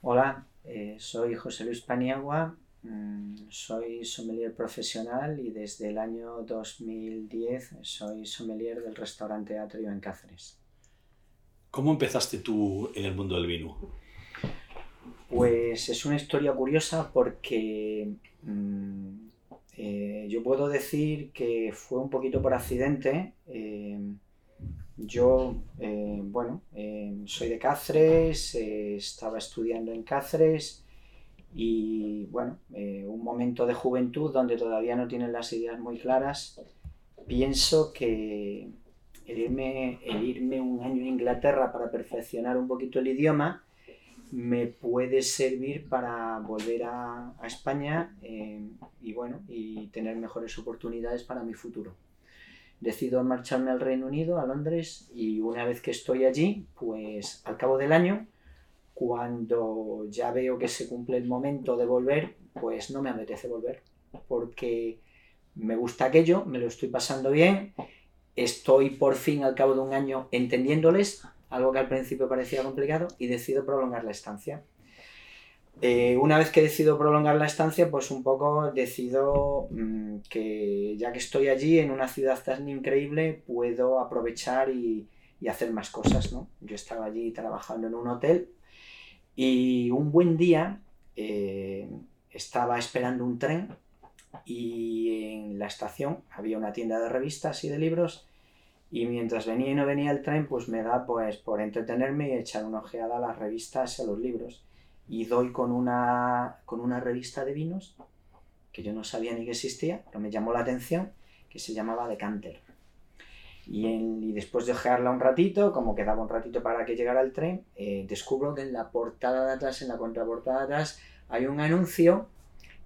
Hola, eh, soy José Luis Paniagua, mm, soy sommelier profesional y desde el año 2010 soy sommelier del restaurante Atrio en Cáceres. ¿Cómo empezaste tú en el mundo del vino? Pues es una historia curiosa porque mm, eh, yo puedo decir que fue un poquito por accidente. Eh, yo, eh, bueno, soy de Cáceres, estaba estudiando en Cáceres y, bueno, un momento de juventud donde todavía no tienen las ideas muy claras, pienso que el irme, el irme un año a Inglaterra para perfeccionar un poquito el idioma, me puede servir para volver a, España eh, y bueno y tener mejores oportunidades para mi futuro. Decido marcharme al Reino Unido, a Londres, y una vez que estoy allí, pues al cabo del año, cuando ya veo que se cumple el momento de volver, pues no me apetece volver, porque me gusta aquello, me lo estoy pasando bien, estoy por fin al cabo de un año entendiéndoles, algo que al principio parecía complicado, y decido prolongar la estancia. Eh, una vez que decido prolongar la estancia, pues un poco decido mm, que ya que estoy allí en una ciudad tan increíble, puedo aprovechar y, hacer más cosas, ¿no? Yo estaba allí trabajando en un hotel y un buen día eh, estaba esperando un tren y en la estación había una tienda de revistas y de libros y mientras venía y no venía el tren, pues me da pues por entretenerme y echar una ojeada a las revistas y a los libros. Y doy con una, con una revista de vinos que yo no sabía ni que existía, pero me llamó la atención, que se llamaba Decanter. Y, y después de ojearla un ratito, como quedaba un ratito para que llegara el tren, eh, descubro que en la portada de atrás, en la contraportada de atrás, hay un anuncio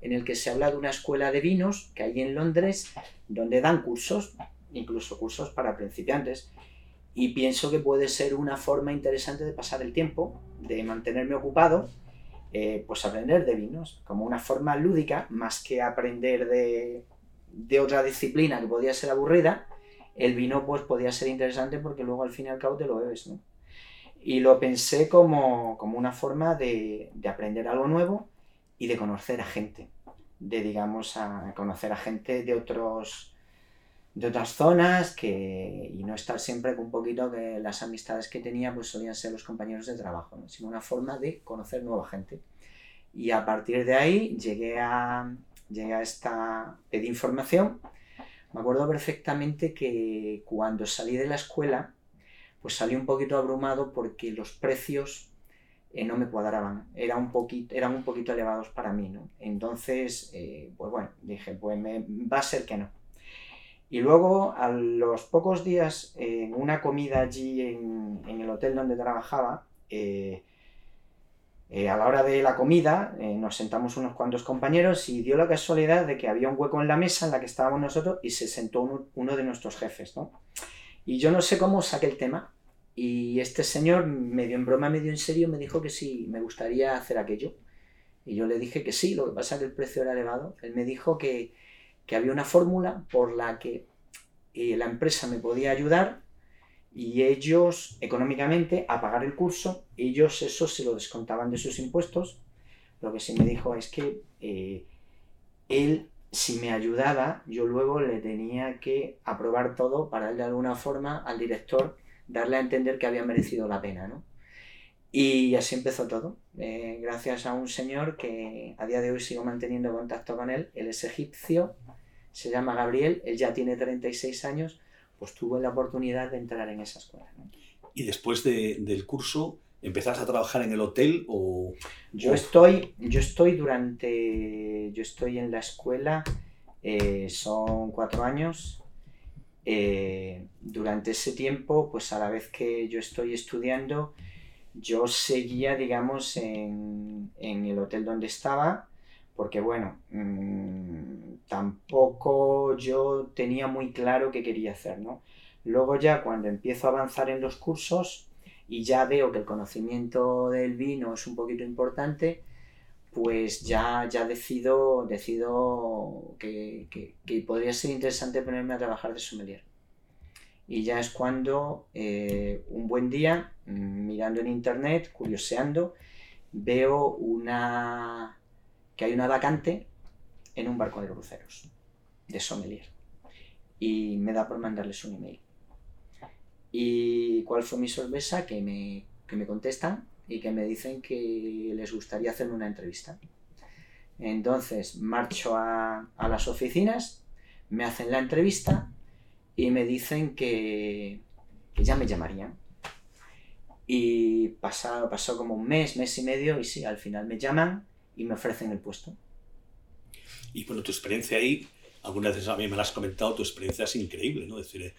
en el que se habla de una escuela de vinos que hay en Londres, donde dan cursos incluso cursos para principiantes. Y pienso que puede ser una forma interesante de pasar el tiempo, de mantenerme ocupado, eh, pues aprender de vinos, como una forma lúdica, más que aprender de, de otra disciplina que podía ser aburrida, el vino pues podía ser interesante porque luego al fin y al cabo te lo bebes, ¿no? Y lo pensé como, como una forma de, de, aprender algo nuevo y de conocer a gente, de digamos a conocer a gente de otros de otras zonas que, y no estar siempre con un poquito que las amistades que tenía pues solían ser los compañeros de trabajo, sino una forma de conocer nueva gente. Y a partir de ahí llegué a, llegué a esta, pedí información. Me acuerdo perfectamente que cuando salí de la escuela, pues salí un poquito abrumado porque los precios eh, no me cuadraban, Era un poquito, eran un poquito elevados para mí, ¿no? Entonces, eh, pues bueno, dije, pues va a ser que no y luego, a los pocos días, en una comida allí en, el hotel donde trabajaba, eh, eh, a la hora de la comida, eh, nos sentamos unos cuantos compañeros y dio la casualidad de que había un hueco en la mesa en la que estábamos nosotros y se sentó uno, de nuestros jefes, ¿no? Y yo no sé cómo saqué el tema. Y este señor, medio en broma, medio en serio, me dijo que sí, me gustaría hacer aquello. Y yo le dije que sí, lo que pasa es que el precio era elevado. Él me dijo que, que había una fórmula por la que eh, la empresa me podía ayudar y ellos económicamente a pagar el curso, ellos eso se lo descontaban de sus impuestos. Lo que sí me dijo es que eh, él, si me ayudaba, yo luego le tenía que aprobar todo para de alguna forma al director darle a entender que había merecido la pena, ¿no? Y así empezó todo, eh, gracias a un señor que a día de hoy sigo manteniendo contacto con él, él es egipcio, se llama Gabriel, él ya tiene 36 años, pues tuvo la oportunidad de entrar en esa escuela. ¿Y después del curso empezaste a trabajar en el hotel o...? Yo estoy, yo estoy durante, yo estoy en la escuela, eh, son cuatro años, eh, durante ese tiempo, pues a la vez que yo estoy estudiando, yo seguía, digamos, en, en el hotel donde estaba, porque bueno, mmm, tampoco yo tenía muy claro qué quería hacer, ¿no? Luego ya cuando empiezo a avanzar en los cursos y ya veo que el conocimiento del vino es un poquito importante, pues ya, ya decido, decido que, podría ser interesante ponerme a trabajar de sommelier. Y ya es cuando eh, un buen día, mm, mirando en internet, curioseando, veo una que hay una vacante en un barco de cruceros de sommelier y me da por mandarles un email. ¿Y cuál fue mi sorpresa? Que me, que me contestan y que me dicen que les gustaría hacerme una entrevista. Entonces marcho a, a las oficinas, me hacen la entrevista y me dicen que, que ya me llamarían. Y pasó, pasó como un mes, mes y medio, y sí, al final me llaman y me ofrecen el puesto. Y bueno, tu experiencia ahí, algunas veces a mí me la has comentado, tu experiencia es increíble, ¿no? Es decir,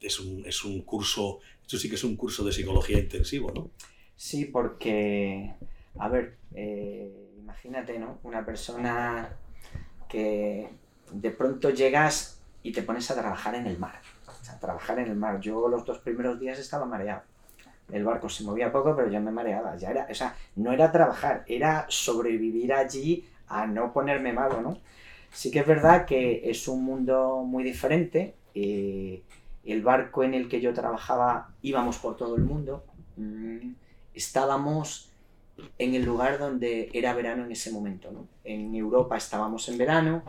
es un, es un curso, esto sí que es un curso de psicología intensivo, ¿no? Sí, porque, a ver, eh, imagínate, ¿no? Una persona que de pronto llegas y te pones a trabajar en el mar. O sea, trabajar en el mar. Yo los dos primeros días estaba mareado. El barco se movía poco, pero ya me mareaba. Ya era, o sea, no era trabajar, era sobrevivir allí a no ponerme malo, ¿no? Sí que es verdad que es un mundo muy diferente. Eh, el barco en el que yo trabajaba íbamos por todo el mundo. Mm, estábamos en el lugar donde era verano en ese momento. ¿no? En Europa estábamos en verano,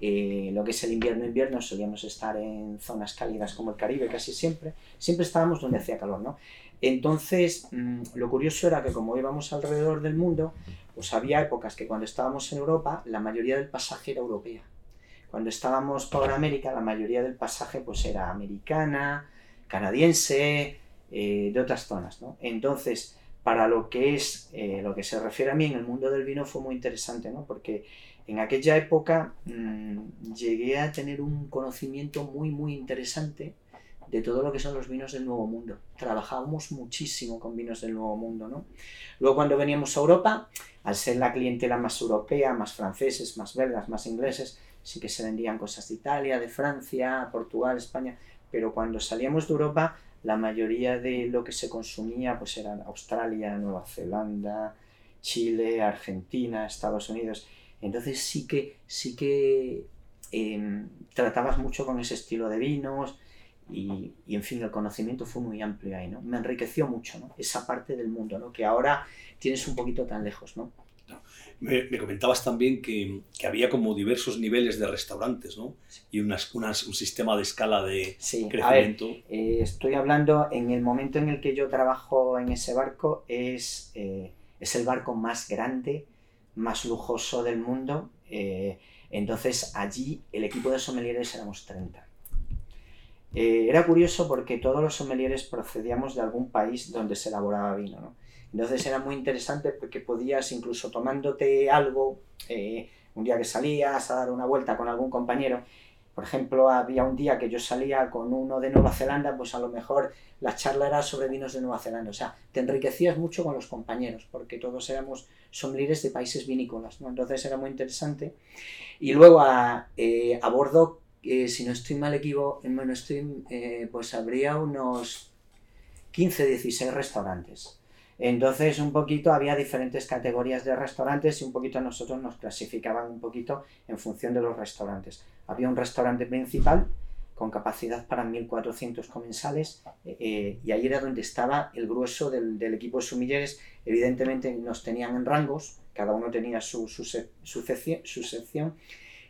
eh, lo que es el invierno, invierno, solíamos estar en zonas cálidas como el Caribe casi siempre, siempre estábamos donde hacía calor, ¿no? Entonces, mm, lo curioso era que como íbamos alrededor del mundo, pues había épocas que cuando estábamos en Europa, la mayoría del pasaje era europea. Cuando estábamos por América, la mayoría del pasaje pues era americana, canadiense, eh, de otras zonas. Entonces, para lo que es, eh, lo que se refiere a mí en el mundo del vino fue muy interesante, ¿no? Porque en aquella época mmm, llegué a tener un conocimiento muy, muy interesante de todo lo que son los vinos del Nuevo Mundo. Trabajábamos muchísimo con vinos del Nuevo Mundo, ¿no? Luego cuando veníamos a Europa, al ser la clientela más europea, más franceses, más belgas, más ingleses, sí que se vendían cosas de Italia, de Francia, Portugal, España, pero cuando salíamos de Europa la mayoría de lo que se consumía pues eran Australia, Nueva Zelanda, Chile, Argentina, Estados Unidos. Entonces sí que, sí que em, tratabas mucho con ese estilo de vinos y, y, en fin, el conocimiento fue muy amplio ahí, ¿no? Me enriqueció mucho, ¿no? Esa parte del mundo, ¿no? Que ahora tienes un poquito tan lejos, ¿no? Me, me, comentabas también que, que, había como diversos niveles de restaurantes, ¿no? Sí. Y unas, unas, un sistema de escala de sí, crecimiento. A ver, eh, estoy hablando, en el momento en el que yo trabajo en ese barco, es, eh, es el barco más grande, más lujoso del mundo. Eh, entonces allí el equipo de sommeliers éramos 30. Era curioso porque todos los sommeliers procedíamos de algún país donde se elaboraba vino, ¿no? Entonces era muy interesante porque podías, incluso tomándote algo, eh, un día que salías a dar una vuelta con algún compañero, por ejemplo, había un día que yo salía con uno de Nueva Zelanda, pues a lo mejor la charla era sobre vinos de Nueva Zelanda. O sea, te enriquecías mucho con los compañeros, porque todos éramos sommeliers de países vinícolas, ¿no? Entonces era muy interesante. Y luego a, eh, a bordo, eh, si no estoy mal equivoco, bueno, estoy, eh, pues habría unos 15, 16 restaurantes. Entonces, un poquito había diferentes categorías de restaurantes y un poquito nosotros nos clasificaban un poquito en función de los restaurantes. Había un restaurante principal con capacidad para 1.400 comensales eh, y ahí era donde estaba el grueso del, del, equipo de sumilleres. Evidentemente nos tenían en rangos, cada uno tenía su, su, su, su sección.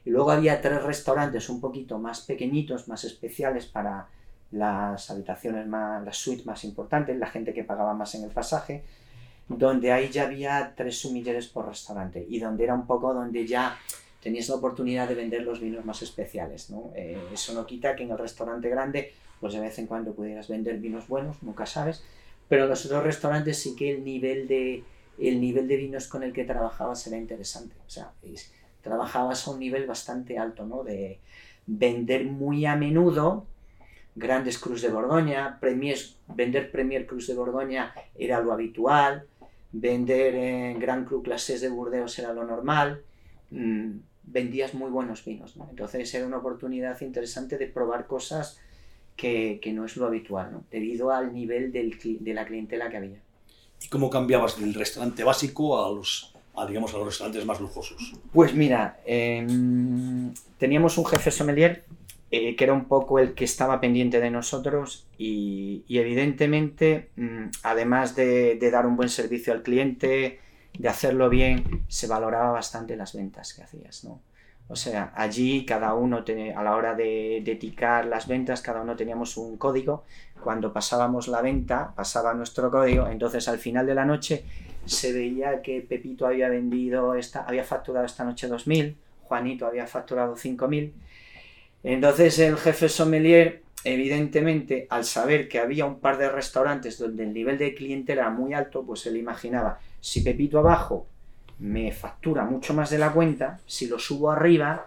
Y luego había tres restaurantes un poquito más pequeñitos, más especiales para las habitaciones más, las suites más importantes, la gente que pagaba más en el pasaje, donde ahí ya había tres sumilleres por restaurante y donde era un poco donde ya tenías la oportunidad de vender los vinos más especiales. ¿no? Eh, eso no quita que en el restaurante grande, pues de vez en cuando pudieras vender vinos buenos, nunca sabes, pero los otros restaurantes sí que el nivel de, el nivel de vinos con el que trabajabas era interesante. O sea, trabajabas a un nivel bastante alto, ¿no? De vender muy a menudo grandes Cruz de Borgoña, vender Premier Cruz de Borgoña era lo habitual, vender en Gran Cru Clases de Burdeos era lo normal, mm, vendías muy buenos vinos, ¿no? entonces era una oportunidad interesante de probar cosas que, no es lo habitual, ¿no? debido al nivel de la clientela que había. ¿Y cómo cambiabas del restaurante básico a los, a, digamos, a los restaurantes más lujosos? Pues mira, eh, teníamos un jefe sommelier eh, que era un poco el que estaba pendiente de nosotros y, evidentemente, mmm, además de, de, dar un buen servicio al cliente, de hacerlo bien, se valoraba bastante las ventas que hacías, ¿no? O sea, allí cada uno, a la hora de dedicar las ventas, cada uno teníamos un código. Cuando pasábamos la venta, pasaba nuestro código. Entonces, al final de la noche, se veía que Pepito había vendido, esta, había facturado esta noche 2.000, Juanito había facturado 5.000. Entonces, el jefe sommelier, evidentemente, al saber que había un par de restaurantes donde el nivel de clientela era muy alto, pues él imaginaba, si Pepito abajo me factura mucho más de la cuenta, si lo subo arriba,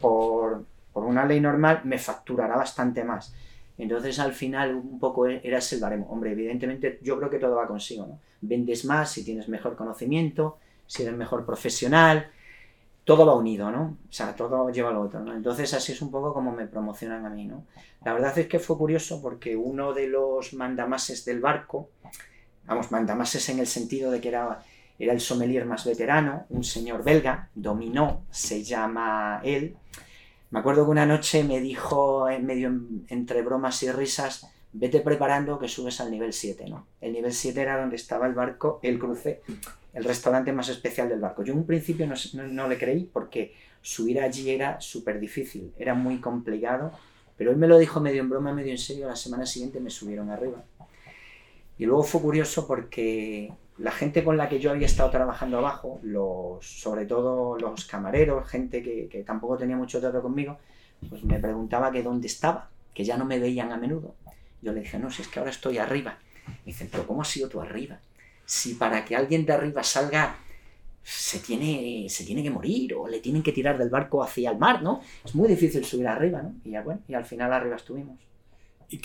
por, una ley normal, me facturará bastante más. Entonces al final un poco e, era el baremo. Hombre, evidentemente yo creo que todo va consigo, ¿no? Vendes más si tienes mejor conocimiento, si eres mejor profesional, todo va unido, ¿no? O sea, todo lleva lo otro, ¿no? Entonces así es un poco como me promocionan a mí, ¿no? La verdad es que fue curioso porque uno de los mandamases del barco, vamos, mandamases en el sentido de que era era el sommelier más veterano, un señor belga, Dominó se llama él. Me acuerdo que una noche me dijo, en medio entre bromas y risas, vete preparando que subes al nivel 7, ¿no? El nivel 7 era donde estaba el barco, el cruce, el restaurante más especial del barco. Yo en un principio no, no le creí porque subir allí era súper difícil, era muy complicado, pero él me lo dijo medio en broma, medio en serio, la semana siguiente me subieron arriba. Y luego fue curioso porque la gente con la que yo había estado trabajando abajo, los, sobre todo los camareros, gente que, tampoco tenía mucho trato conmigo, pues me preguntaba que dónde estaba, que ya no me veían a menudo. Yo le dije, no, si es que ahora estoy arriba. Me dicen, pero ¿cómo has sido tú arriba? Si para que alguien de arriba salga se tiene, se tiene que morir o le tienen que tirar del barco hacia el mar, ¿no? Es muy difícil subir arriba, ¿no? Y ya bueno, y al final arriba estuvimos. ¿Y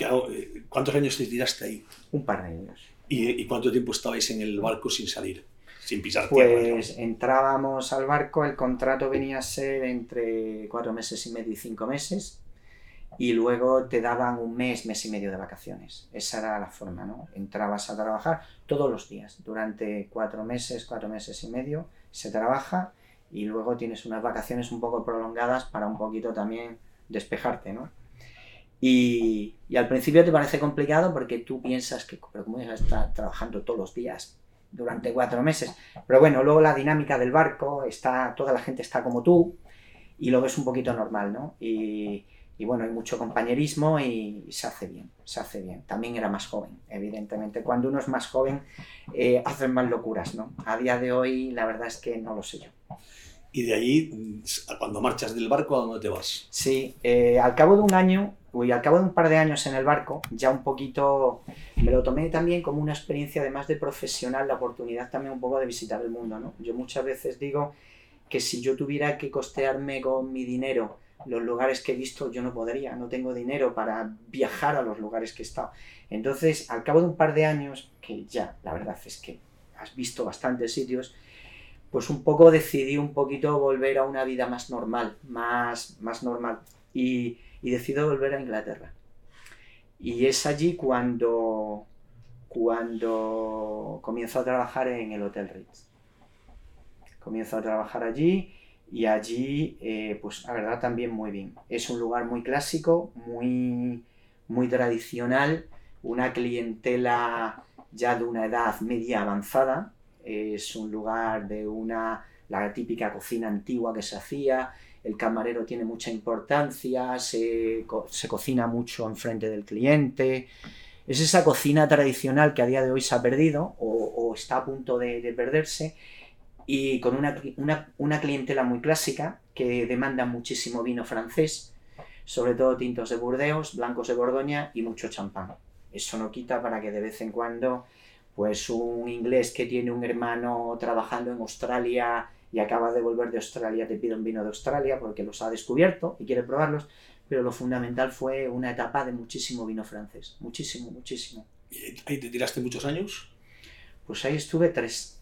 cuántos años te tiraste ahí? Un par de años. ¿Y, cuánto tiempo estabais en el barco sin salir? Sin pisar Pues entrábamos al barco, el contrato venía a ser entre cuatro meses y medio y cinco meses, y luego te daban un mes, mes y medio de vacaciones. Esa era la forma, ¿no? Entrabas a trabajar todos los días, durante cuatro meses, cuatro meses y medio, se trabaja y luego tienes unas vacaciones un poco prolongadas para un poquito también despejarte, ¿no? Y, al principio te parece complicado porque tú piensas que, pero ¿cómo a estar trabajando todos los días durante cuatro meses? Pero bueno, luego la dinámica del barco, está, toda la gente está como tú y lo ves un poquito normal, ¿no? Y, bueno, hay mucho compañerismo y, se hace bien, se hace bien. También era más joven, evidentemente. Cuando uno es más joven, eh, hacen más locuras, ¿no? A día de hoy, la verdad es que no lo sé yo. Y de allí, cuando marchas del barco, ¿a dónde te vas? Sí, eh, al cabo de un año, y al cabo de un par de años en el barco, ya un poquito me lo tomé también como una experiencia, además de profesional, la oportunidad también un poco de visitar el mundo, ¿no? Yo muchas veces digo que si yo tuviera que costearme con mi dinero los lugares que he visto, yo no podría, no tengo dinero para viajar a los lugares que he estado. Entonces, al cabo de un par de años, que ya, la verdad es que has visto bastantes sitios, pues un poco decidí un poquito volver a una vida más normal, más, más normal. Y, y decido volver a Inglaterra. Y es allí cuando, cuando comienzo a trabajar en el Hotel Ritz. Comienzo a trabajar allí y allí, eh, pues la verdad también muy bien. Es un lugar muy clásico, muy, muy tradicional, una clientela ya de una edad media avanzada, es un lugar de una, la típica cocina antigua que se hacía, el camarero tiene mucha importancia, se, cocina mucho enfrente del cliente. Es esa cocina tradicional que a día de hoy se ha perdido o, está a punto de, perderse y con una, una, clientela muy clásica que demanda muchísimo vino francés, sobre todo tintos de Burdeos, blancos de Borgoña y mucho champán. Eso no quita para que de vez en cuando pues un inglés que tiene un hermano trabajando en Australia y acaba de volver de Australia te pide un vino de Australia porque los ha descubierto y quiere probarlos, pero lo fundamental fue una etapa de muchísimo vino francés, muchísimo, muchísimo. ¿Y ahí te tiraste muchos años? Pues ahí estuve tres.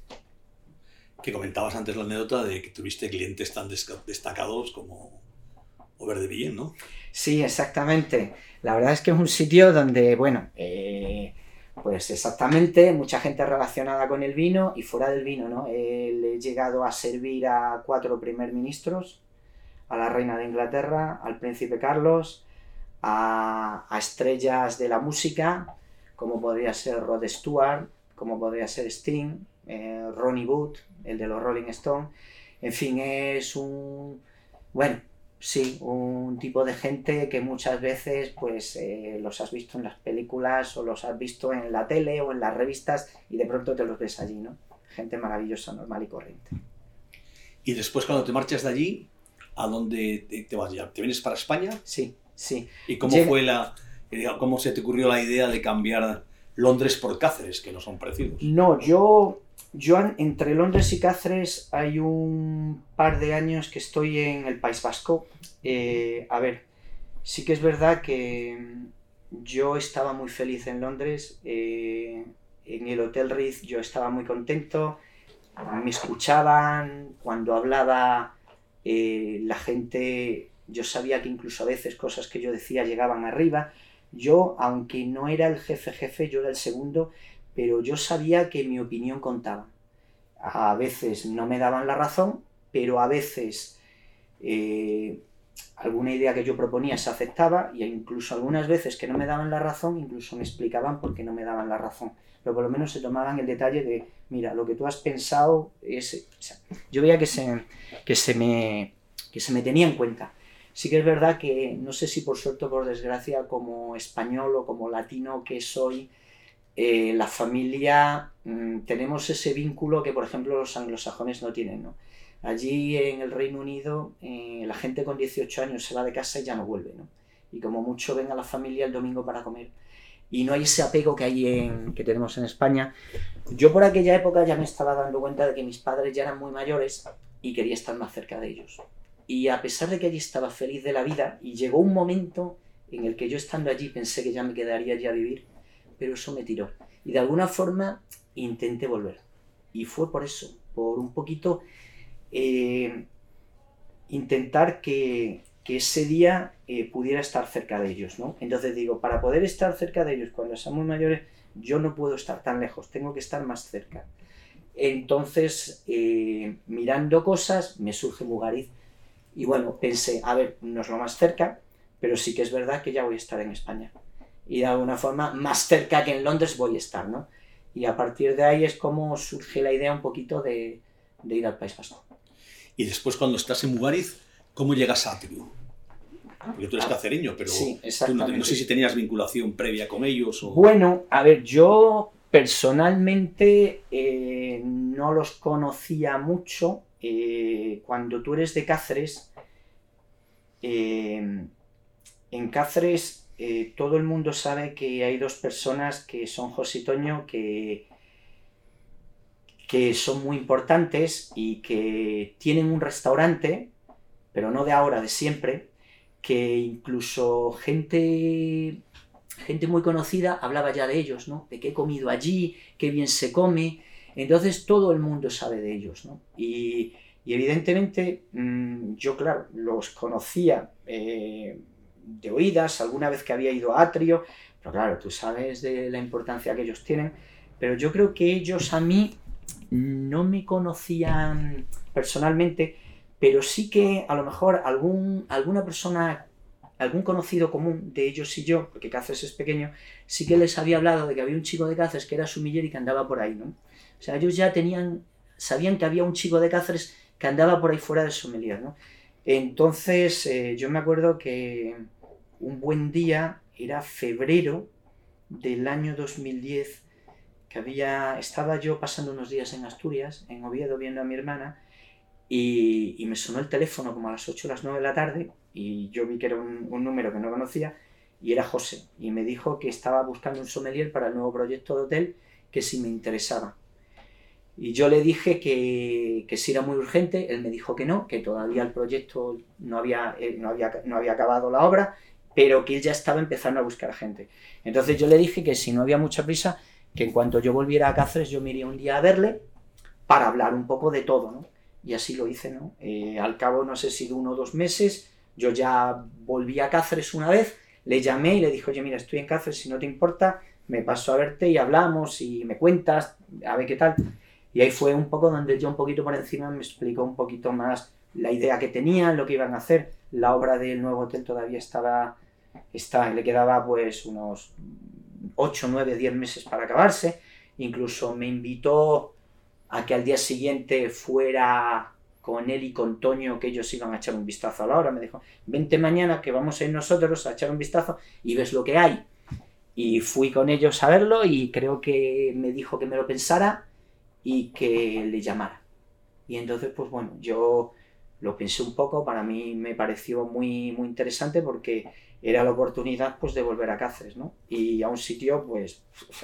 Que comentabas antes la anécdota de que tuviste clientes tan destacados como Over de Villén, ¿no? Sí, exactamente. La verdad es que es un sitio donde, bueno, eh, pues exactamente, mucha gente relacionada con el vino y fuera del vino, ¿no? he llegado a servir a cuatro primer ministros, a la reina de Inglaterra, al príncipe Carlos, a, estrellas de la música, como podría ser Rod Stewart, como podría ser Sting, eh, Ronnie Wood, el de los Rolling Stones. En fin, es un, bueno, sí, un tipo de gente que muchas veces pues eh, los has visto en las películas o los has visto en la tele o en las revistas y de pronto te los ves allí, ¿no? Gente maravillosa, normal y corriente. Y después cuando te marchas de allí, ¿a dónde te vas ya? ¿Te vienes para España? Sí, sí. ¿Y cómo fue la, cómo se te ocurrió la idea de cambiar Londres por Cáceres, que no son parecidos? No, yo, yo entre Londres y Cáceres hay un par de años que estoy en el País Vasco. Eh, a ver, sí que es verdad que yo estaba muy feliz en Londres. Eh, en el Hotel Ritz yo estaba muy contento. Me escuchaban cuando hablaba la gente. Yo sabía que incluso a veces cosas que yo decía llegaban arriba. Yo, aunque no era el jefe jefe, yo era el segundo, pero yo sabía que mi opinión contaba. A veces no me daban la razón, pero a veces eh, alguna idea que yo proponía se aceptaba y incluso algunas veces que no me daban la razón, incluso me explicaban por qué no me daban la razón. Pero por lo menos se tomaban el detalle de, mira, lo que tú has pensado es... yo veía que se, que se, me, que se me tenía en cuenta. Sí que es verdad que no sé si por suerte o por desgracia, como español o como latino que soy, eh, la familia mm, tenemos ese vínculo que por ejemplo los anglosajones no tienen. ¿no? Allí en el Reino Unido eh, la gente con 18 años se va de casa y ya no vuelve. ¿no? Y como mucho ven a la familia el domingo para comer. Y no hay ese apego que, hay que tenemos en España. Yo por aquella época ya me estaba dando cuenta de que mis padres ya eran muy mayores y quería estar más cerca de ellos. Y a pesar de que allí estaba feliz de la vida, y llegó un momento en el que yo estando allí pensé que ya me quedaría allí a vivir, pero eso me tiró. Y de alguna forma intenté volver. Y fue por eso, por un poquito eh, intentar que, ese día eh, pudiera estar cerca de ellos. ¿no? Entonces digo, para poder estar cerca de ellos cuando somos mayores, yo no puedo estar tan lejos, tengo que estar más cerca. Entonces, eh, mirando cosas, me surge Mugariz y bueno, pensé, a ver, no es lo más cerca, pero sí que es verdad que ya voy a estar en España. Y de alguna forma, más cerca que en Londres voy a estar, ¿no? Y a partir de ahí es como surge la idea un poquito de, ir al País Vasco. Y después cuando estás en Mugariz, ¿cómo llegas a Atriu? Porque tú eres cacereño, pero sí, no, no, sé si tenías vinculación previa con ellos. O... Bueno, a ver, yo personalmente eh, no los conocía mucho, eh, cuando tú eres de Cáceres, eh, en Cáceres eh, todo el mundo sabe que hay dos personas que son José y Toño, que, que son muy importantes y que tienen un restaurante, pero no de ahora, de siempre, que incluso gente, gente muy conocida hablaba ya de ellos, ¿no? De que he comido allí, qué bien se come, entonces todo el mundo sabe de ellos, ¿no? Y, evidentemente mm, yo, claro, los conocía eh, de oídas, alguna vez que había ido a Atrio, pero claro, tú sabes de la importancia que ellos tienen, pero yo creo que ellos a mí no me conocían personalmente, pero sí que a lo mejor algún, alguna persona, algún conocido común de ellos y yo, porque Cáceres es pequeño, sí que les había hablado de que había un chico de Cáceres que era sumiller y que andaba por ahí, ¿no? O sea, ellos ya tenían, sabían que había un chico de Cáceres que andaba por ahí fuera de sommelier, ¿no? Entonces, eh, yo me acuerdo que un buen día, era febrero del año 2010, que había, estaba yo pasando unos días en Asturias, en Oviedo, viendo a mi hermana, y, me sonó el teléfono como a las 8 o las 9 de la tarde, y yo vi que era un, un número que no conocía, y era José, y me dijo que estaba buscando un sommelier para el nuevo proyecto de hotel, que si me interesaba. Y yo le dije que, que si era muy urgente, él me dijo que no, que todavía el proyecto no había, eh, no había, no había acabado la obra, pero que él ya estaba empezando a buscar gente. Entonces yo le dije que si no había mucha prisa, que en cuanto yo volviera a Cáceres yo me iría un día a verle para hablar un poco de todo, ¿no? Y así lo hice, ¿no? Eh, al cabo, no sé si de uno o dos meses, yo ya volví a Cáceres una vez, le llamé y le dije, oye, mira, estoy en Cáceres, si no te importa, me paso a verte y hablamos y me cuentas, a ver qué tal. Y ahí fue un poco donde yo un poquito por encima me explicó un poquito más la idea que tenían, lo que iban a hacer. La obra del nuevo hotel todavía estaba, está, le quedaba pues unos 8, 9, 10 meses para acabarse. Incluso me invitó a que al día siguiente fuera con él y con Toño que ellos iban a echar un vistazo a la obra. Me dijo, vente mañana que vamos a ir nosotros a echar un vistazo y ves lo que hay. Y fui con ellos a verlo y creo que me dijo que me lo pensara y que le llamara. Y entonces, pues bueno, yo lo pensé un poco, para mí me pareció muy, muy interesante porque era la oportunidad pues de volver a Cáceres, ¿no? Y a un sitio, pues,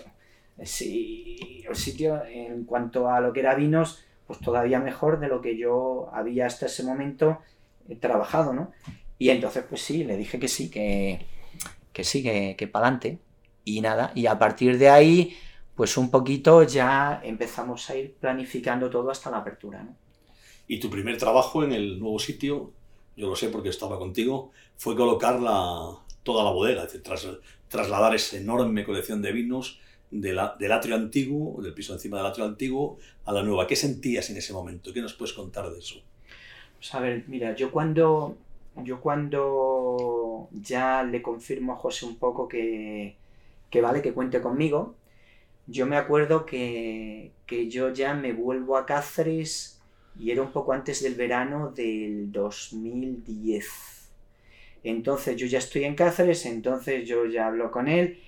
sí, el sitio en cuanto a lo que era vinos, pues todavía mejor de lo que yo había hasta ese momento eh, trabajado, ¿no? Y entonces, pues sí, le dije que sí, que, que sí, que, que para adelante. Y nada, y a partir de ahí, pues un poquito ya empezamos a ir planificando todo hasta la apertura, ¿no? Y tu primer trabajo en el nuevo sitio, yo lo sé porque estaba contigo, fue colocar la, toda la bodega, es decir, trasladar esa enorme colección de vinos del atrio antiguo, del piso encima del atrio antiguo, a la nueva. ¿Qué sentías en ese momento? ¿Qué nos puedes contar de eso? Pues a ver, mira, yo cuando, yo cuando ya le confirmo a José un poco que, que vale, que cuente conmigo, yo me acuerdo que, que yo ya me vuelvo a Cáceres y era un poco antes del verano del 2010. Entonces yo ya estoy en Cáceres, entonces yo ya hablo con él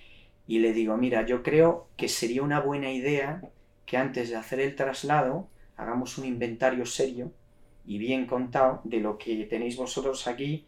y le digo, mira, yo creo que sería una buena idea que antes de hacer el traslado hagamos un inventario serio y bien contado de lo que tenéis vosotros aquí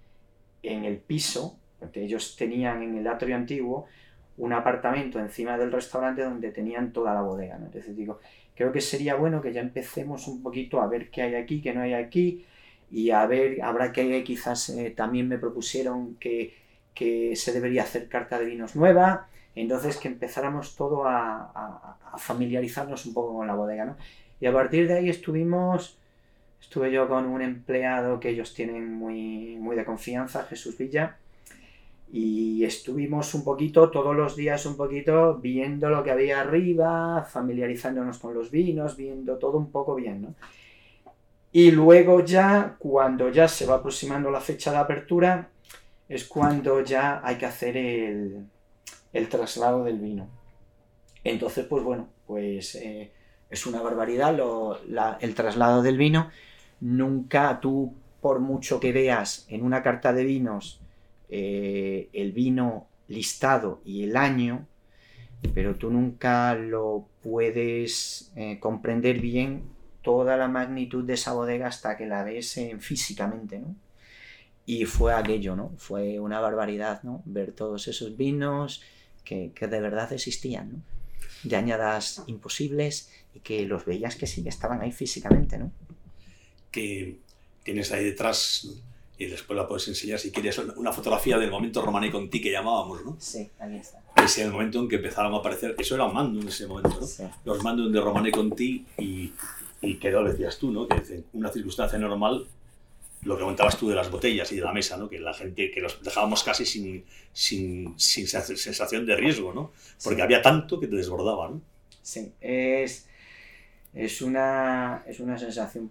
en el piso, porque ellos tenían en el atrio antiguo un apartamento encima del restaurante donde tenían toda la bodega. ¿no? Entonces digo, creo que sería bueno que ya empecemos un poquito a ver qué hay aquí, qué no hay aquí, y a ver, habrá que quizás eh, también me propusieron que, que, se debería hacer carta de vinos nueva, entonces que empezáramos todo a, a, familiarizarnos un poco con la bodega, ¿no? Y a partir de ahí estuvimos, estuve yo con un empleado que ellos tienen muy, muy de confianza, Jesús Villa, y estuvimos un poquito, todos los días un poquito, viendo lo que había arriba, familiarizándonos con los vinos, viendo todo un poco bien. Y luego ya, cuando ya se va aproximando la fecha de apertura, es cuando ya hay que hacer el, el traslado del vino. Entonces, pues bueno, pues eh, es una barbaridad lo, la, el traslado del vino. Nunca tú, por mucho que veas en una carta de vinos eh, el vino listado y el año, pero tú nunca lo puedes eh, comprender bien toda la magnitud de esa bodega hasta que la ves físicamente, ¿no? Y fue aquello, ¿no? Fue una barbaridad, ¿no? Ver todos esos vinos que, de verdad existían, ¿no? De añadas imposibles y que los veías que sí, estaban ahí físicamente, ¿no? Que tienes ahí detrás y después la puedes enseñar si quieres una fotografía del momento Romani Conti que llamábamos, ¿no? Sí, ahí está. Ese el momento en que empezaron a aparecer, eso era un mando en ese momento, ¿no? Sí. Los mandos de Romani Conti y, y quedó, decías tú, ¿no? Que una circunstancia normal, lo que comentabas tú de las botellas y de la mesa, ¿no? Que la gente, que los dejábamos casi sin, sin, sin sensación de riesgo, ¿no? Porque sí. había tanto que te desbordaba, ¿no? Sí, es, es, una, es una sensación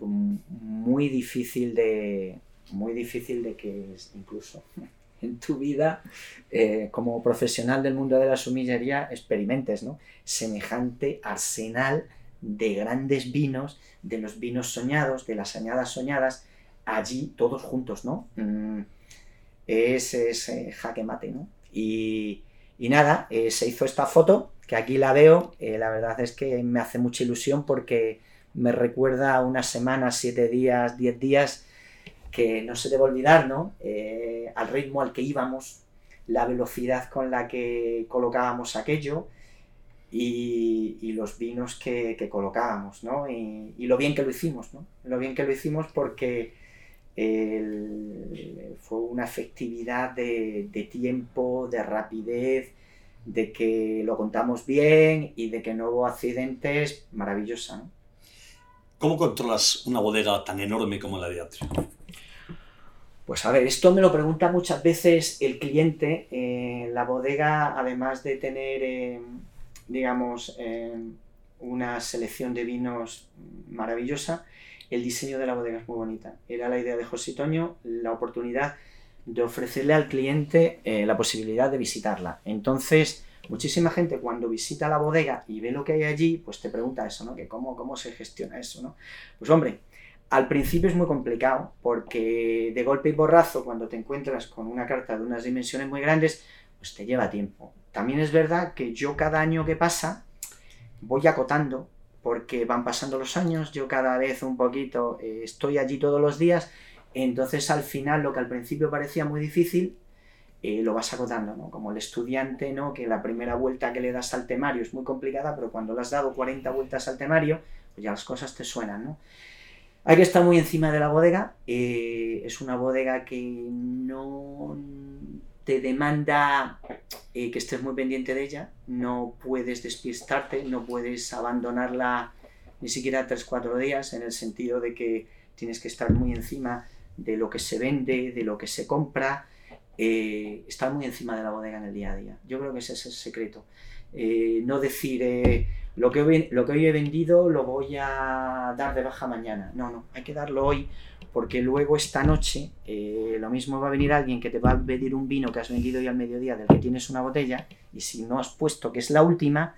muy difícil de, muy difícil de que incluso en tu vida eh, como profesional del mundo de la sumillería experimentes, ¿no? Semejante arsenal de grandes vinos, de los vinos soñados, de las añadas soñadas, allí todos juntos, ¿no? Mm, es, es jaque mate, ¿no? Y, y nada, eh, se hizo esta foto, que aquí la veo, eh, la verdad es que me hace mucha ilusión porque me recuerda unas semanas, siete días, diez días, que no se debe olvidar, ¿no? Eh, al ritmo al que íbamos, la velocidad con la que colocábamos aquello y, los vinos que, colocábamos, ¿no? Y, lo bien que lo hicimos, ¿no? Lo bien que lo hicimos porque fue una efectividad de, de tiempo, de rapidez, de que lo contamos bien y de que no hubo accidentes, maravillosa, ¿no? ¿Cómo controlas una bodega tan enorme como la de Atrio? Pues a ver, esto me lo pregunta muchas veces el cliente. Eh, la bodega, además de tener, eh, digamos, eh, una selección de vinos maravillosa, el diseño de la bodega es muy bonita. Era la idea de José Toño, la oportunidad de ofrecerle al cliente la posibilidad de visitarla. Entonces, muchísima gente cuando visita la bodega y ve lo que hay allí, pues te pregunta eso, ¿no? Que cómo, cómo se gestiona eso, ¿no? Pues hombre, al principio es muy complicado porque de golpe y borrazo, cuando te encuentras con una carta de unas dimensiones muy grandes, pues te lleva tiempo. También es verdad que yo cada año que pasa voy acotando porque van pasando los años, yo cada vez un poquito eh, estoy allí todos los días, entonces al final lo que al principio parecía muy difícil, eh, lo vas acotando, ¿no? Como el estudiante, ¿no? Que la primera vuelta que le das al temario es muy complicada, pero cuando le has dado 40 vueltas al temario, pues ya las cosas te suenan, ¿no? Hay que estar muy encima de la bodega. Eh, es una bodega que no te demanda eh, que estés muy pendiente de ella. No puedes despistarte, no puedes abandonarla ni siquiera 3-4 días, en el sentido de que tienes que estar muy encima de lo que se vende, de lo que se compra. Eh, estar muy encima de la bodega en el día a día. Yo creo que ese es el secreto. no decir lo que, hoy, lo que hoy he vendido lo voy a dar de baja mañana. No, no, hay que darlo hoy porque luego esta noche eh, lo mismo va a venir alguien que te va a pedir un vino que has vendido hoy al mediodía del que tienes una botella y si no has puesto que es la última,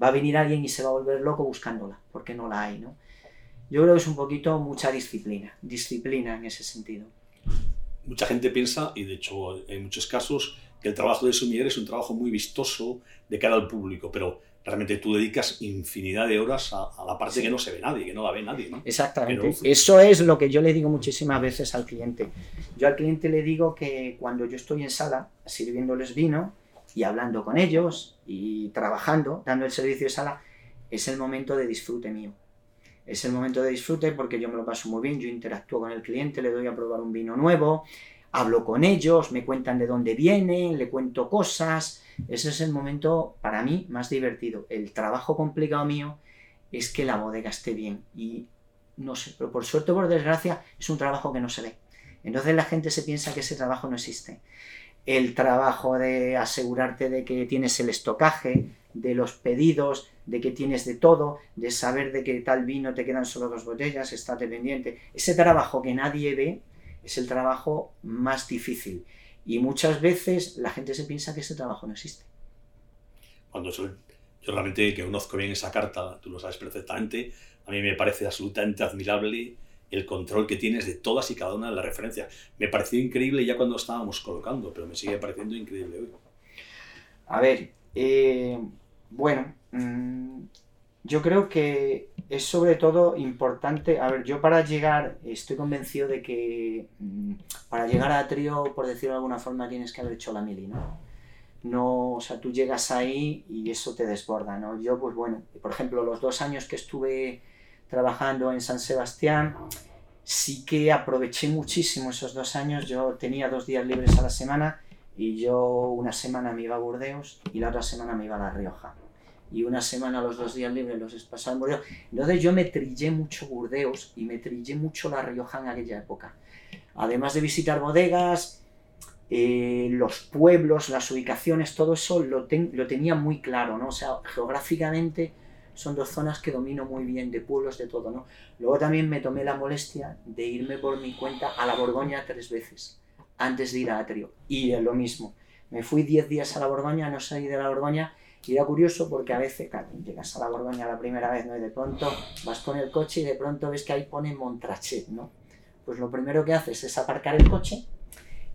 va a venir alguien y se va a volver loco buscándola porque no la hay, ¿no? Yo creo que es un poquito mucha disciplina, disciplina en ese sentido. Mucha gente piensa, y de hecho en muchos casos, que el trabajo de sumiller es un trabajo muy vistoso de cara al público, pero realmente tú dedicas infinidad de horas a, la parte que no se ve nadie, que no la ve nadie. ¿no? Exactamente. Eso es lo que yo le digo muchísimas veces al cliente. Yo al cliente le digo que cuando yo estoy en sala sirviéndoles vino y hablando con ellos y trabajando, dando el servicio de sala, es el momento de disfrute mío. Es el momento de disfrute porque yo me lo paso muy bien, yo interactúo con el cliente, le doy a probar un vino nuevo, hablo con ellos, me cuentan de dónde vienen, le cuento cosas, ese es el momento para mí más divertido. El trabajo complicado mío es que la bodega esté bien y no sé, pero por suerte o por desgracia es un trabajo que no se ve. Entonces la gente se piensa que ese trabajo no existe. El trabajo de asegurarte de que tienes el estocaje, de los pedidos, de que tienes de todo, de saber de que tal vino te quedan solo dos botellas, estate pendiente. Ese trabajo que nadie ve es el trabajo más difícil. Y muchas veces la gente se piensa que ese trabajo no existe. Cuando yo realmente que conozco bien esa carta, tú lo sabes perfectamente, a mí me parece absolutamente admirable el control que tienes de todas y cada una de las referencias. Me pareció increíble ya cuando estábamos colocando, pero me sigue pareciendo increíble hoy. A ver, eh, bueno, mm, yo creo que es sobre todo importante, a ver, yo para llegar, estoy convencido de que mm, para llegar a Trio, por decirlo de alguna forma, tienes que haber hecho la mili, ¿no? No, o sea, tú llegas ahí y eso te desborda, ¿no? Yo, pues bueno, por ejemplo, los dos años que estuve trabajando en San Sebastián, sí que aproveché muchísimo esos dos años. Yo tenía dos días libres a la semana y yo una semana me iba a Burdeos y la otra semana me iba a La Rioja y una semana los dos días libres los he pasado en Burdeos. Entonces yo me trillé mucho Burdeos y me trillé mucho La Rioja en aquella época. Además de visitar bodegas, eh, los pueblos, las ubicaciones, todo eso lo, lo tenía muy claro, ¿no? O sea, geográficamente son dos zonas que domino muy bien, de pueblos, de todo, ¿no? Luego también me tomé la molestia de irme por mi cuenta a la Borgoña tres veces, antes de ir a Atrio. Y lo mismo, me fui diez días a la Borgoña, no salí de la Borgoña y era curioso porque a veces, claro, llegas a la Borgoña la primera vez, ¿no? Y de pronto vas con el coche y de pronto ves que ahí pone Montrachet, ¿no? Pues lo primero que haces es aparcar el coche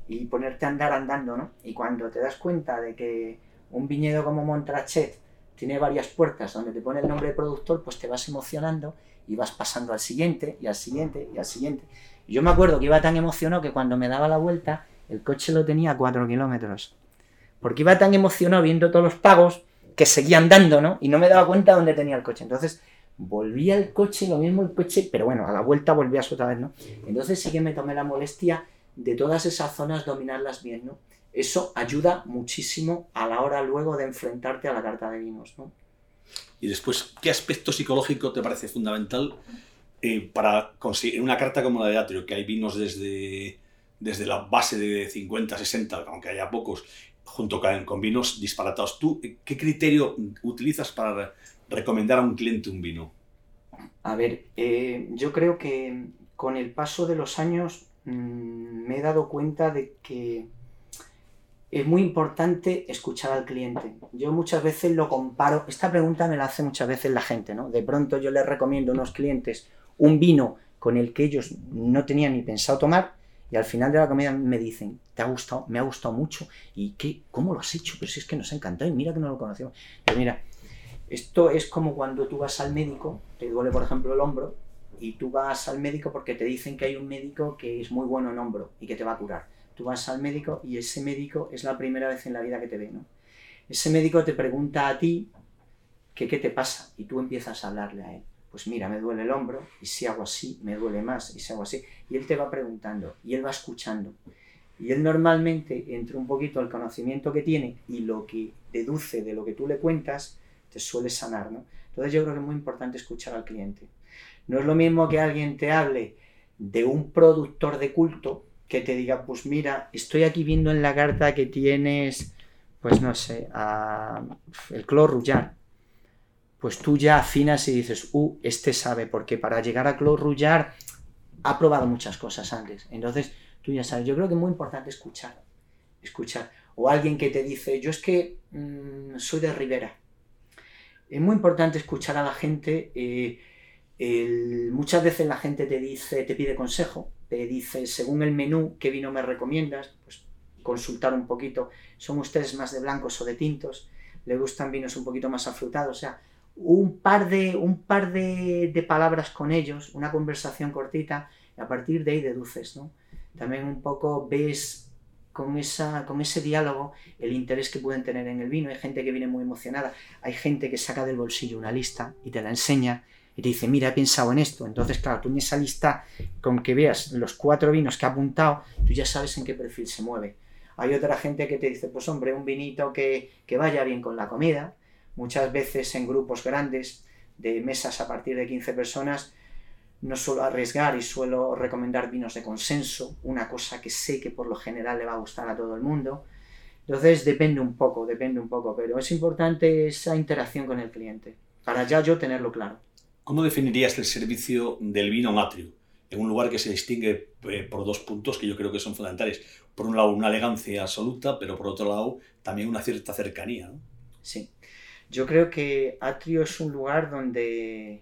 y ponerte a andar andando, ¿no? Y cuando te das cuenta de que un viñedo como Montrachet tiene varias puertas donde te pone el nombre de productor, pues te vas emocionando y vas pasando al siguiente y al siguiente y al siguiente. Y yo me acuerdo que iba tan emocionado que cuando me daba la vuelta, el coche lo tenía a 4 kilómetros. Porque iba tan emocionado viendo todos los pagos que seguía andando, ¿no? Y no me daba cuenta dónde tenía el coche. Entonces, volví al coche, lo mismo el coche, pero bueno, a la vuelta volví a su otra vez, ¿no? Entonces sí que me tomé la molestia de todas esas zonas dominarlas bien, ¿no? Eso ayuda muchísimo a la hora luego de enfrentarte a la carta de vinos, ¿no? Y después, ¿qué aspecto psicológico te parece fundamental eh, para conseguir una carta como la de Atrio, que hay vinos desde, desde la base de 50, 60, aunque haya pocos, junto con, vinos disparatados. ¿Tú qué criterio utilizas para recomendar a un cliente un vino? A ver, eh, yo creo que con el paso de los años mm, me he dado cuenta de que es muy importante escuchar al cliente. Yo muchas veces lo comparo, esta pregunta me la hace muchas veces la gente, ¿no? De pronto yo les recomiendo a unos clientes un vino con el que ellos no tenían ni pensado tomar y al final de la comida me dicen, ¿te ha gustado? Me ha gustado mucho. ¿Y qué? ¿Cómo lo has hecho? Pero si es que nos ha encantado y mira que no lo conocemos. Pero mira, esto es como cuando tú vas al médico, te duele por ejemplo el hombro, y tú vas al médico porque te dicen que hay un médico que es muy bueno en hombro y que te va a curar tú vas al médico y ese médico es la primera vez en la vida que te ve, ¿no? Ese médico te pregunta a ti que qué te pasa y tú empiezas a hablarle a él. Pues mira, me duele el hombro y si hago así, me duele más y si hago así. Y él te va preguntando y él va escuchando. Y él normalmente, entre un poquito el conocimiento que tiene y lo que deduce de lo que tú le cuentas, te suele sanar, ¿no? Entonces yo creo que es muy importante escuchar al cliente. No es lo mismo que alguien te hable de un productor de culto que te diga, pues mira, estoy aquí viendo en la carta que tienes, pues no sé, el Clos Rullar. Pues tú ya afinas y dices, uh, este sabe, porque para llegar a Clos Rullar ha probado muchas cosas antes. Entonces, tú ya sabes, yo creo que es muy importante escuchar, escuchar. O alguien que te dice, yo es que mm, soy de Rivera. Es muy importante escuchar a la gente. Eh, muchas veces la gente te dice, te pide consejo, te dice, según el menú, qué vino me recomiendas, pues consultar un poquito, ¿son ustedes más de blancos o de tintos? ¿Le gustan vinos un poquito más afrutados? O sea, un par de, un par de, palabras con ellos, una conversación cortita, y a partir de ahí deduces, ¿no? También un poco ves con, esa, con ese diálogo el interés que pueden tener en el vino. Hay gente que viene muy emocionada, hay gente que saca del bolsillo una lista y te la enseña y te dice, mira, he pensado en esto. Entonces, claro, tú en esa lista, con que veas los cuatro vinos que ha apuntado, tú ya sabes en qué perfil se mueve. Hay otra gente que te dice, pues hombre, un vinito que, que vaya bien con la comida. Muchas veces en grupos grandes, de mesas a partir de 15 personas, no suelo arriesgar y suelo recomendar vinos de consenso, una cosa que sé que por lo general le va a gustar a todo el mundo. Entonces depende un poco, depende un poco, pero es importante esa interacción con el cliente, para ya yo tenerlo claro. ¿Cómo definirías el servicio del vino en atrio? En un lugar que se distingue eh, por dos puntos que yo creo que son fundamentales. Por un lado, una elegancia absoluta, pero por otro lado, también una cierta cercanía. Sí. Yo creo que Atrio es un lugar donde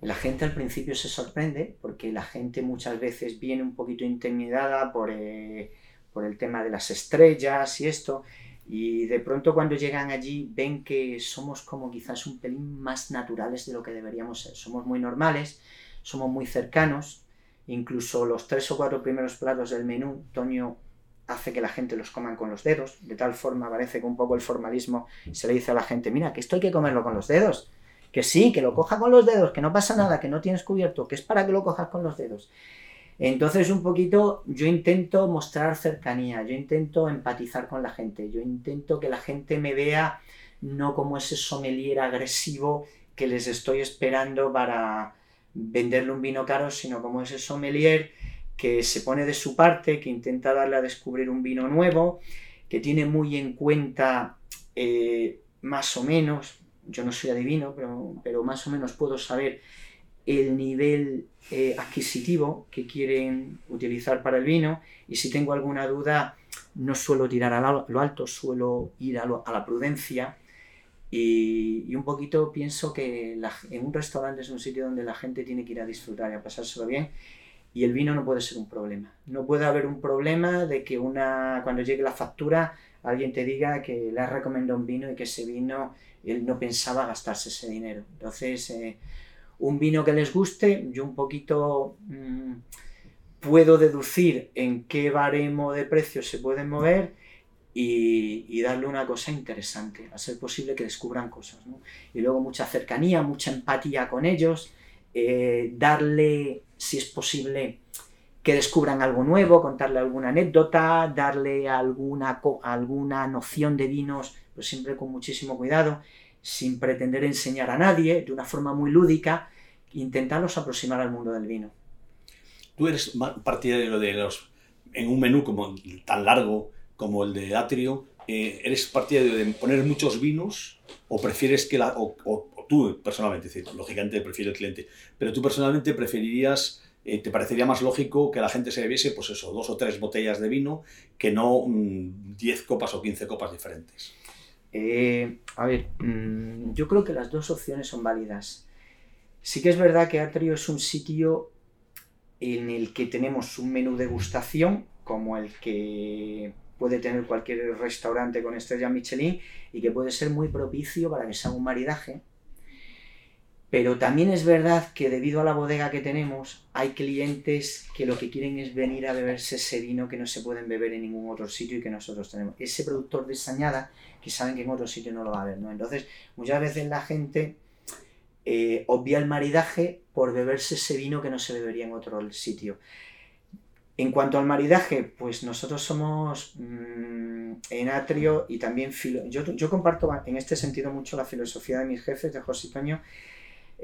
la gente al principio se sorprende, porque la gente muchas veces viene un poquito intimidada por, eh, por el tema de las estrellas y esto, y de pronto cuando llegan allí ven que somos como quizás un pelín más naturales de lo que deberíamos ser. Somos muy normales, somos muy cercanos, incluso los tres o cuatro primeros platos del menú, Toño hace que la gente los coman con los dedos, de tal forma parece que un poco el formalismo se le dice a la gente, mira, que esto hay que comerlo con los dedos, que sí, que lo coja con los dedos, que no pasa nada, que no tienes cubierto, que es para que lo cojas con los dedos. Entonces, un poquito, yo intento mostrar cercanía, yo intento empatizar con la gente, yo intento que la gente me vea no como ese sommelier agresivo que les estoy esperando para venderle un vino caro, sino como ese sommelier que se pone de su parte, que intenta darle a descubrir un vino nuevo, que tiene muy en cuenta eh, más o menos, yo no soy adivino, pero, pero más o menos puedo saber el nivel eh, adquisitivo que quieren utilizar para el vino y si tengo alguna duda no suelo tirar a lo alto, suelo ir a, la prudencia y, un poquito pienso que en un restaurante es un sitio donde la gente tiene que ir a disfrutar y a pasárselo bien y el vino no puede ser un problema. No puede haber un problema de que una cuando llegue la factura alguien te diga que le has recomendado un vino y que ese vino él no pensaba gastarse ese dinero. Entonces, eh, un vino que les guste, yo un poquito mm, puedo deducir en qué baremo de precios se pueden mover y, darle una cosa interesante, a ser posible que descubran cosas. Y luego mucha cercanía, mucha empatía con ellos, eh, darle, si es posible, que descubran algo nuevo, contarle alguna anécdota, darle alguna, alguna noción de vinos, pues siempre con muchísimo cuidado sin pretender enseñar a nadie, de una forma muy lúdica, intentarlos aproximar al mundo del vino. ¿Tú eres partidario de los, en un menú como tan largo como el de Atrio, eh, eres partidario de poner muchos vinos o prefieres que la, tú personalmente, decir, lógicamente prefiere el cliente, pero tú personalmente preferirías eh, te parecería más lógico que la gente se bebiese, pues eso, dos o tres botellas de vino, que no mm, diez copas o quince copas diferentes. Eh, a ver, mm, yo creo que las dos opciones son válidas. Sí que es verdad que Atrio es un sitio en el que tenemos un menú de degustación, como el que puede tener cualquier restaurante con estrella Michelin, y que puede ser muy propicio para que sea un maridaje pero también es verdad que debido a la bodega que tenemos, hay clientes que lo que quieren es venir a beberse ese vino que no se pueden beber en ningún otro sitio y que nosotros tenemos. Ese productor de sañada que saben que en otro sitio no lo va a ver, ¿no? Entonces, muchas veces la gente eh, obvia el maridaje por beberse ese vino que no se bebería en otro sitio. En cuanto al maridaje, pues nosotros somos mm, en Atrio y también yo, yo comparto en este sentido mucho la filosofía de mis jefes, de José Toño,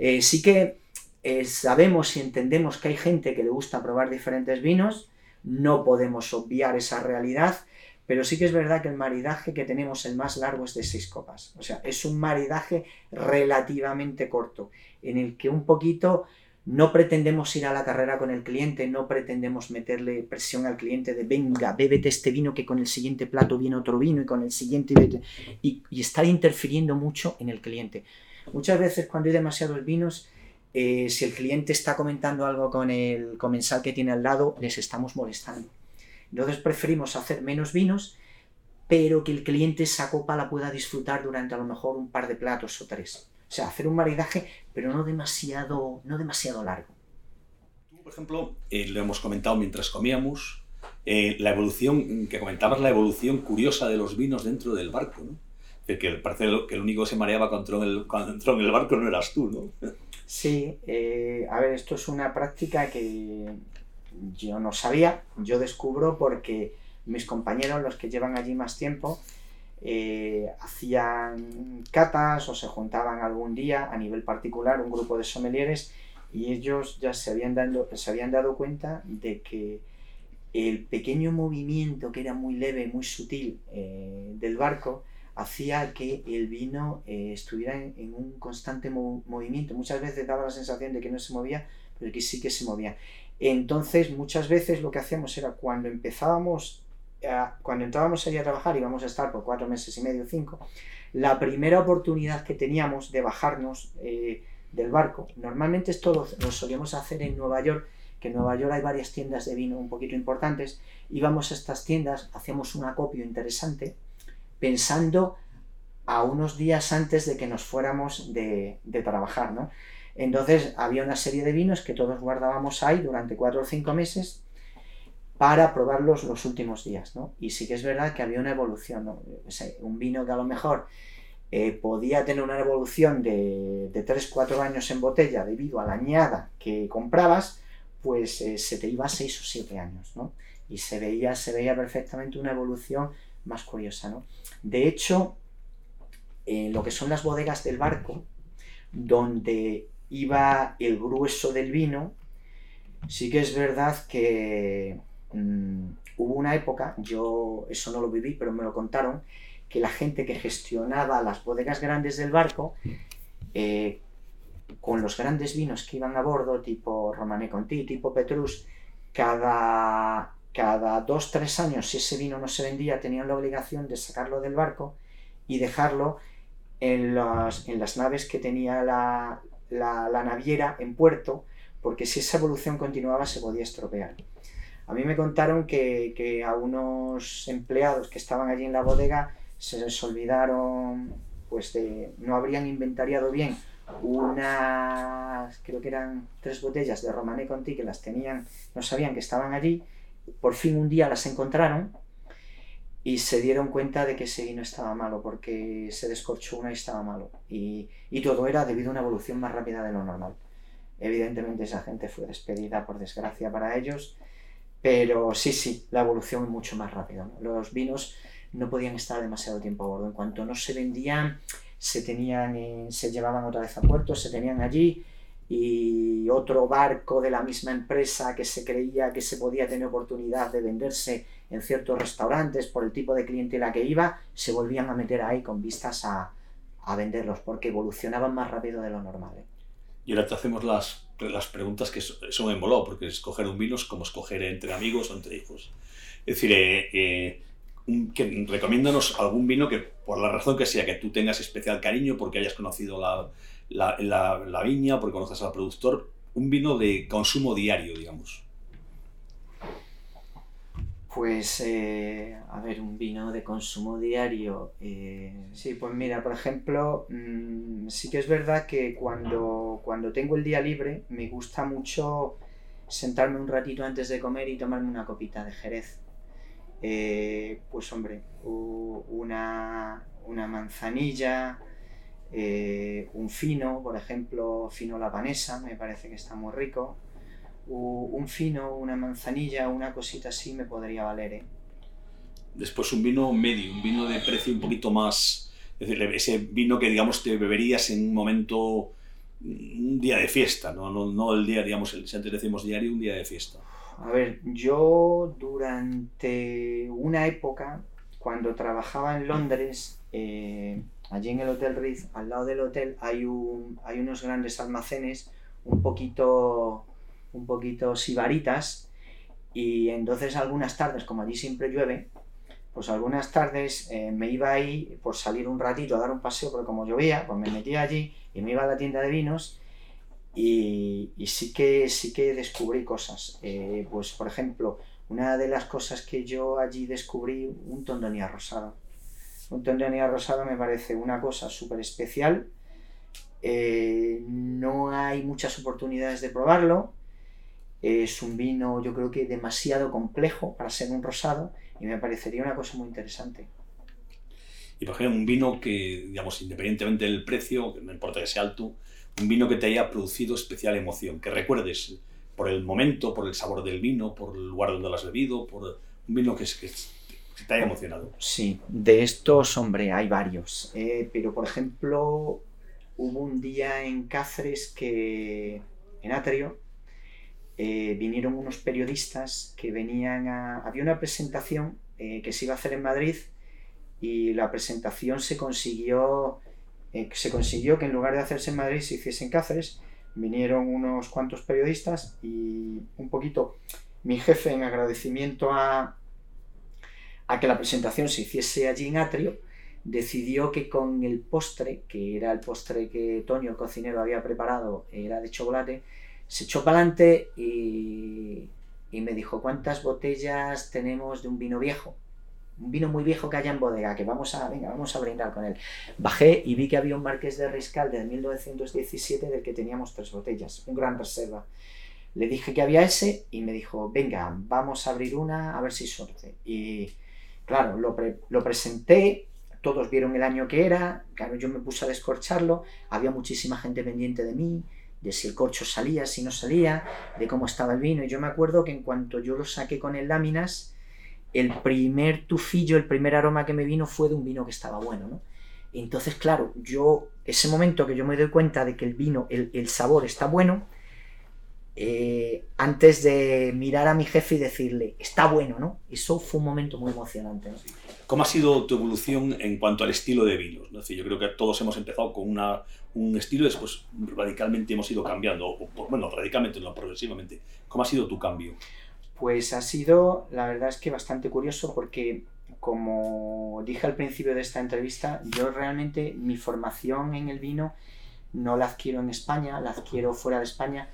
eh, sí que eh, sabemos y entendemos que hay gente que le gusta probar diferentes vinos, no podemos obviar esa realidad, pero sí que es verdad que el maridaje que tenemos, el más largo, es de seis copas. O sea, es un maridaje relativamente corto, en el que un poquito no pretendemos ir a la carrera con el cliente, no pretendemos meterle presión al cliente de venga, bébete este vino que con el siguiente plato viene otro vino y con el siguiente y, y estar interfiriendo mucho en el cliente. Muchas veces cuando hay demasiados vinos, eh, si el cliente está comentando algo con el comensal que tiene al lado, les estamos molestando. Entonces preferimos hacer menos vinos, pero que el cliente esa copa la pueda disfrutar durante a lo mejor un par de platos o tres. O sea, hacer un maridaje, pero no demasiado, no demasiado largo. por ejemplo, eh, lo hemos comentado mientras comíamos, eh, la evolución, que comentabas la evolución curiosa de los vinos dentro del barco, ¿no? Que parece que el único que se mareaba cuando entró en el, barco no eras tú, ¿no? Sí, eh, a ver, esto es una práctica que yo no sabía, yo descubro porque mis compañeros, los que llevan allí más tiempo, eh, hacían catas o se juntaban algún día a nivel particular, un grupo de sommeliers, y ellos ya se habían, dado, se habían dado cuenta de que el pequeño movimiento que era muy leve, muy sutil eh, del barco, hacía que el vino eh, estuviera en, un constante movimiento. Muchas veces daba la sensación de que no se movía, pero que sí que se movía. Entonces, muchas veces lo que hacíamos era cuando empezábamos, cuando entrábamos allí a trabajar, íbamos a estar por cuatro meses y medio, cinco, la primera oportunidad que teníamos de bajarnos eh, del barco, normalmente esto lo, lo solíamos hacer en Nueva York, que en Nueva York hay varias tiendas de vino un poquito importantes, íbamos a estas tiendas, hacíamos un acopio interesante, pensando a unos días antes de que nos fuéramos de, trabajar, ¿no? Entonces había una serie de vinos que todos guardábamos ahí durante cuatro o cinco meses para probarlos los últimos días, ¿no? Y sí que es verdad que había una evolución, un vino que a lo mejor eh, podía tener una evolución de, de 3-4 años en botella debido a la añada que comprabas, pues eh, se te iba 6 o 7 años, ¿no? Y se veía, se veía perfectamente una evolución más curiosa, ¿no? De hecho, en lo que son las bodegas del barco, donde iba el grueso del vino, sí que es verdad que mm, hubo una época, yo eso no lo viví, pero me lo contaron, que la gente que gestionaba las bodegas grandes del barco, eh, con los grandes vinos que iban a bordo, tipo Romané Conti, tipo Petrus, cada cada dos, tres años, si ese vino no se vendía, tenían la obligación de sacarlo del barco y dejarlo en, en las naves que tenía la, naviera en puerto, porque si esa evolución continuaba se podía estropear. A mí me contaron que, a unos empleados que estaban allí en la bodega se les olvidaron, pues de, no habrían inventariado bien unas, creo que eran tres botellas de Romané Conti que las tenían, no sabían que estaban allí por fin un día las encontraron y se dieron cuenta de que ese vino estaba malo porque se descorchó una y estaba malo. Y, todo era debido a una evolución más rápida de lo normal. Evidentemente esa gente fue despedida por desgracia para ellos, pero sí, sí, la evolución es mucho más rápida. Los vinos no podían estar demasiado tiempo a bordo. En cuanto no se vendían, se, tenían, se llevaban otra vez a puerto, se tenían allí y otro barco de la misma empresa que se creía que se podía tener oportunidad de venderse en ciertos restaurantes por el tipo de clientela que iba, se volvían a meter ahí con vistas a, venderlos porque evolucionaban más rápido de lo normal. ¿eh? Y ahora te hacemos las, las preguntas que son en voló, porque escoger un vino es como escoger entre amigos o entre hijos. Es decir, eh, eh, que, recomiéndanos algún vino que, por la razón que sea, que tú tengas especial cariño, porque hayas conocido la, la, la, viña, porque conoces al productor, un vino de consumo diario, digamos. Pues, eh, a ver, un vino de consumo diario. Eh, sí, pues mira, por ejemplo, mm, sí que es verdad que cuando, cuando tengo el día libre me gusta mucho sentarme un ratito antes de comer y tomarme una copita de Jerez. Eh, pues hombre, una, una manzanilla, un fino, por ejemplo, fino lapanesa, me parece que está muy rico un fino, una manzanilla, una cosita así me podría valer. ¿eh? Después un vino medio, un vino de precio un poquito más, es decir, ese vino que digamos te beberías en un momento, un día de fiesta, no, no, no el día, digamos, si antes decimos diario, un día de fiesta. A ver, yo durante una época, cuando trabajaba en Londres, eh, allí en el Hotel Ritz, al lado del hotel, hay, un, hay unos grandes almacenes un poquito un poquito sibaritas y entonces algunas tardes, como allí siempre llueve, pues algunas tardes eh, me iba ahí por salir un ratito a dar un paseo, porque como llovía, pues me metía allí y me iba a la tienda de vinos y, sí, que, sí que descubrí cosas. Eh, pues por ejemplo, una de las cosas que yo allí descubrí, un tondonía rosado. Un tondonía rosado me parece una cosa súper especial. Eh, no hay muchas oportunidades de probarlo es un vino, yo creo que demasiado complejo para ser un rosado y me parecería una cosa muy interesante. Y por ejemplo, un vino que, digamos, independientemente del precio, que no importa que sea alto, un vino que te haya producido especial emoción, que recuerdes por el momento, por el sabor del vino, por el lugar donde lo has bebido, por un vino que, es, que, te emocionado. Sí, de estos, hombre, hay varios. Eh, pero, por ejemplo, hubo un día en Cáceres que, en Atrio, eh, vinieron unos periodistas que venían a... Había una presentación eh, que se iba a hacer en Madrid y la presentación se consiguió, se consiguió que en lugar de hacerse en Madrid se hiciese en Cáceres. Vinieron unos cuantos periodistas y un poquito mi jefe en agradecimiento a, a que la presentación se hiciese allí en Atrio, decidió que con el postre, que era el postre que Toño, el cocinero, había preparado, era de chocolate, se echó para adelante y, me dijo, ¿cuántas botellas tenemos de un vino viejo? Un vino muy viejo que haya en bodega, que vamos a, venga, vamos a brindar con él. Bajé y vi que había un Marqués de Riscal de 1917 del que teníamos tres botellas, un gran reserva. Le dije que había ese y me dijo, venga, vamos a abrir una a ver si suerte. Y claro, lo, presenté, todos vieron el año que era, claro, yo me puse a descorcharlo, había muchísima gente pendiente de mí, de si el corcho salía, si no salía, de cómo estaba el vino. Y yo me acuerdo que en cuanto yo lo saqué con el láminas, el primer tufillo, el primer aroma que me vino fue de un vino que estaba bueno, ¿no? Entonces, claro, yo, ese momento que yo me doy cuenta de que el vino, el sabor está bueno, eh, antes de mirar a mi jefe y decirle, está bueno, ¿no? Eso fue un momento muy emocionante. ¿Cómo ha sido tu evolución en cuanto al estilo de vinos? ¿no? yo creo que todos hemos empezado con una, un estilo y después radicalmente hemos ido cambiando, bueno, radicalmente, no progresivamente. ¿Cómo ha sido tu cambio? Pues ha sido, la verdad es que bastante curioso porque, como dije al principio de esta entrevista, yo realmente mi formación en el vino no la adquiero en España, la adquiero fuera de España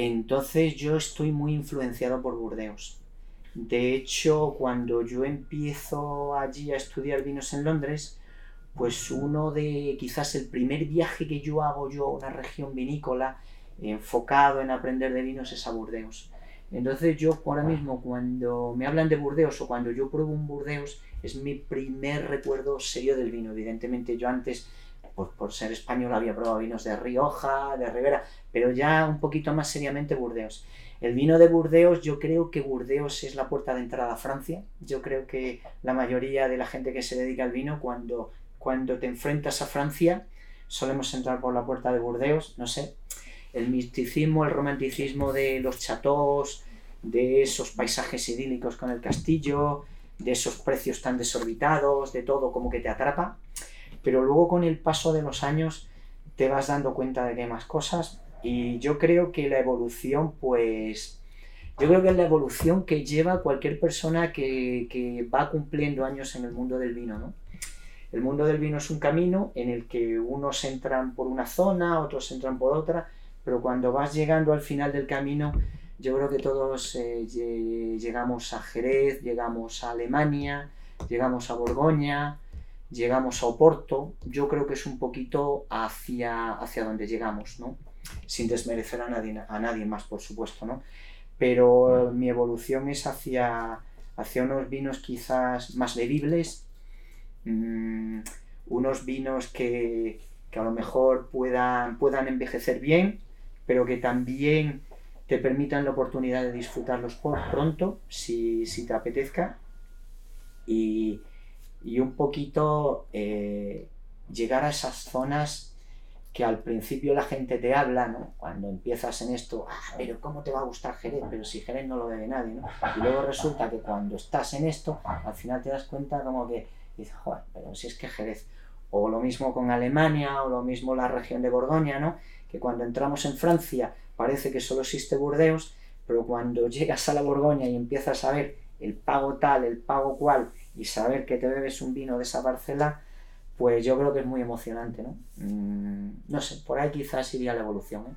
entonces yo estoy muy influenciado por Burdeos. De hecho, cuando yo empiezo allí a estudiar vinos en Londres, pues uno de quizás el primer viaje que yo hago yo a una región vinícola enfocado en aprender de vinos es a Burdeos. Entonces yo ahora mismo cuando me hablan de Burdeos o cuando yo pruebo un Burdeos es mi primer recuerdo serio del vino. Evidentemente yo antes por ser español había probado vinos de Rioja, de Ribera, pero ya un poquito más seriamente Burdeos. El vino de Burdeos, yo creo que Burdeos es la puerta de entrada a Francia. Yo creo que la mayoría de la gente que se dedica al vino, cuando, cuando te enfrentas a Francia, solemos entrar por la puerta de Burdeos, no sé. El misticismo, el romanticismo de los chateaux, de esos paisajes idílicos con el castillo, de esos precios tan desorbitados, de todo como que te atrapa pero luego con el paso de los años te vas dando cuenta de que más cosas. Y yo creo que la evolución, pues, yo creo que es la evolución que lleva cualquier persona que, que va cumpliendo años en el mundo del vino, ¿no? El mundo del vino es un camino en el que unos entran por una zona, otros entran por otra, pero cuando vas llegando al final del camino, yo creo que todos eh, llegamos a Jerez, llegamos a Alemania, llegamos a Borgoña, llegamos a Oporto. Yo creo que es un poquito hacia, hacia donde llegamos, ¿no? Sin desmerecer a nadie, a nadie más, por supuesto, ¿no? Pero mi evolución es hacia, hacia unos vinos quizás más bebibles, Mm, unos vinos que, a lo mejor puedan, puedan envejecer bien, pero que también te permitan la oportunidad de disfrutarlos por pronto, si, te apetezca, y, un poquito eh, llegar a esas zonas que al principio la gente te habla, ¿no? Cuando empiezas en esto, ah, pero ¿cómo te va a gustar Jerez? Pero si Jerez no lo debe nadie, ¿no? Y luego resulta que cuando estás en esto, al final te das cuenta como que y dices, joder, pero si es que Jerez. O lo mismo con Alemania, o lo mismo la región de Borgoña, ¿no? Que cuando entramos en Francia parece que solo existe Burdeos, pero cuando llegas a la Borgoña y empiezas a ver el pago tal, el pago cual, y saber que te bebes un vino de esa parcela, pues yo creo que es muy emocionante, ¿no? Mm, no sé, por ahí quizás iría la evolución. ¿eh?